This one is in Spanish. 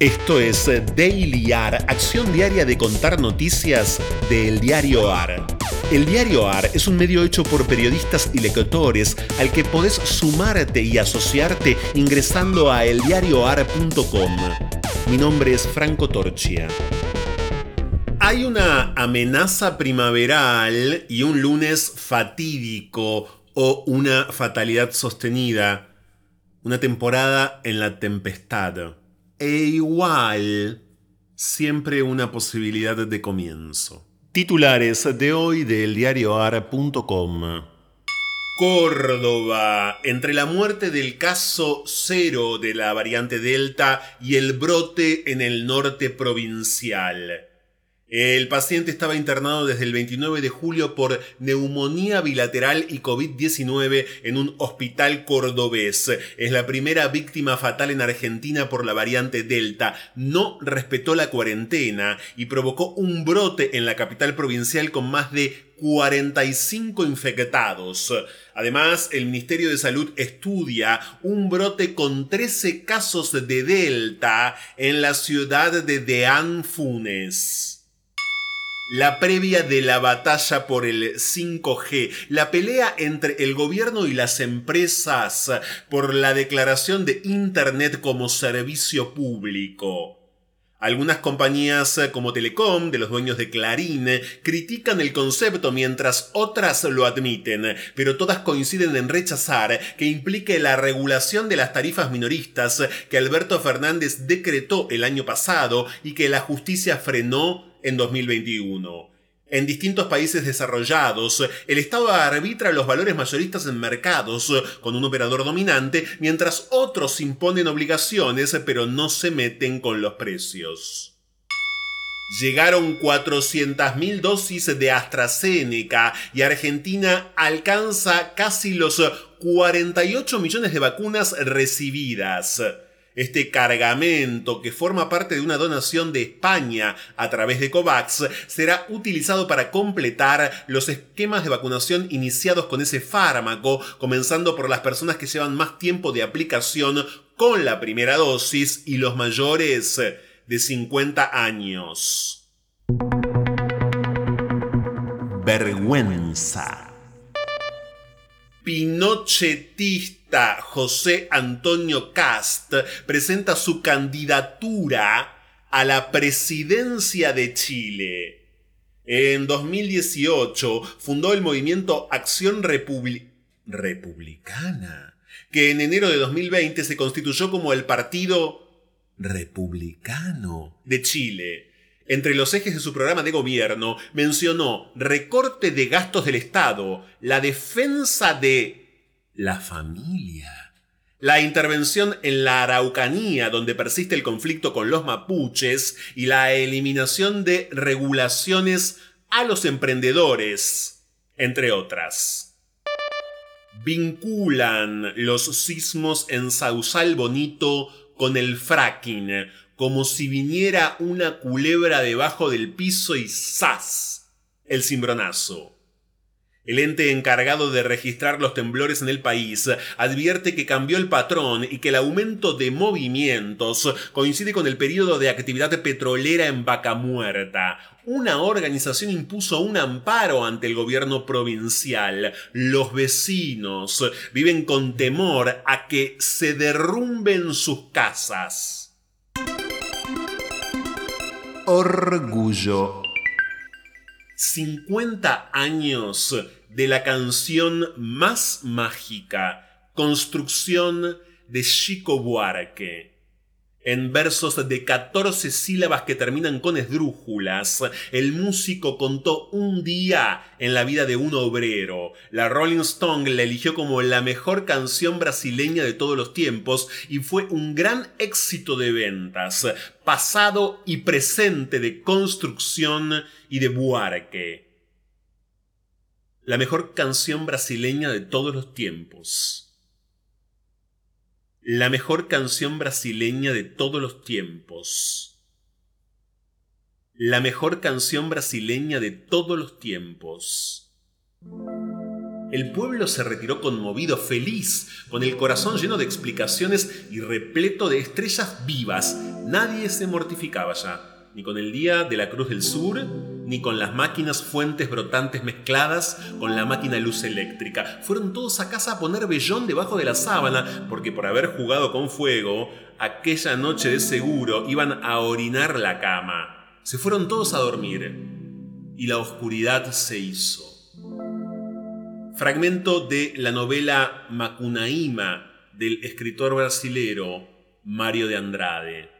Esto es Daily AR, acción diaria de contar noticias del diario AR. El diario AR es un medio hecho por periodistas y lectores al que podés sumarte y asociarte ingresando a eldiarioar.com. Mi nombre es Franco Torchia. Hay una amenaza primaveral y un lunes fatídico o una fatalidad sostenida. Una temporada en la tempestad e igual siempre una posibilidad de comienzo. Titulares de hoy del diarioar.com. Córdoba, entre la muerte del caso cero de la variante Delta y el brote en el norte provincial. El paciente estaba internado desde el 29 de julio por neumonía bilateral y COVID-19 en un hospital cordobés. Es la primera víctima fatal en Argentina por la variante Delta. No respetó la cuarentena y provocó un brote en la capital provincial con más de 45 infectados. Además, el Ministerio de Salud estudia un brote con 13 casos de Delta en la ciudad de Deán Funes la previa de la batalla por el 5G, la pelea entre el gobierno y las empresas por la declaración de Internet como servicio público. Algunas compañías como Telecom, de los dueños de Clarín, critican el concepto mientras otras lo admiten, pero todas coinciden en rechazar que implique la regulación de las tarifas minoristas que Alberto Fernández decretó el año pasado y que la justicia frenó en 2021. En distintos países desarrollados, el Estado arbitra los valores mayoristas en mercados con un operador dominante, mientras otros imponen obligaciones pero no se meten con los precios. Llegaron 400.000 dosis de AstraZeneca y Argentina alcanza casi los 48 millones de vacunas recibidas. Este cargamento, que forma parte de una donación de España a través de COVAX, será utilizado para completar los esquemas de vacunación iniciados con ese fármaco, comenzando por las personas que llevan más tiempo de aplicación con la primera dosis y los mayores de 50 años. Vergüenza. Pinochetista José Antonio Cast presenta su candidatura a la presidencia de Chile. En 2018 fundó el movimiento Acción Republicana, que en enero de 2020 se constituyó como el Partido Republicano de Chile entre los ejes de su programa de gobierno, mencionó recorte de gastos del Estado, la defensa de la familia, la intervención en la Araucanía, donde persiste el conflicto con los mapuches, y la eliminación de regulaciones a los emprendedores, entre otras. Vinculan los sismos en Sausal Bonito con el fracking, como si viniera una culebra debajo del piso y ¡zas! El cimbronazo. El ente encargado de registrar los temblores en el país advierte que cambió el patrón y que el aumento de movimientos coincide con el periodo de actividad petrolera en Vaca Muerta. Una organización impuso un amparo ante el gobierno provincial. Los vecinos viven con temor a que se derrumben sus casas. Orgullo. 50 años de la canción más mágica, construcción de Chico Buarque en versos de 14 sílabas que terminan con esdrújulas, el músico contó un día en la vida de un obrero. La Rolling Stone la eligió como la mejor canción brasileña de todos los tiempos y fue un gran éxito de ventas, pasado y presente de construcción y de buarque. La mejor canción brasileña de todos los tiempos la mejor canción brasileña de todos los tiempos. La mejor canción brasileña de todos los tiempos. El pueblo se retiró conmovido, feliz, con el corazón lleno de explicaciones y repleto de estrellas vivas nadie se mortificaba ya, ni con el día de la Cruz del Sur, ni con las máquinas fuentes brotantes mezcladas con la máquina luz eléctrica. Fueron todos a casa a poner vellón debajo de la sábana, porque por haber jugado con fuego, aquella noche de seguro iban a orinar la cama. Se fueron todos a dormir, y la oscuridad se hizo. Fragmento de la novela Macunaíma del escritor brasilero Mario de Andrade.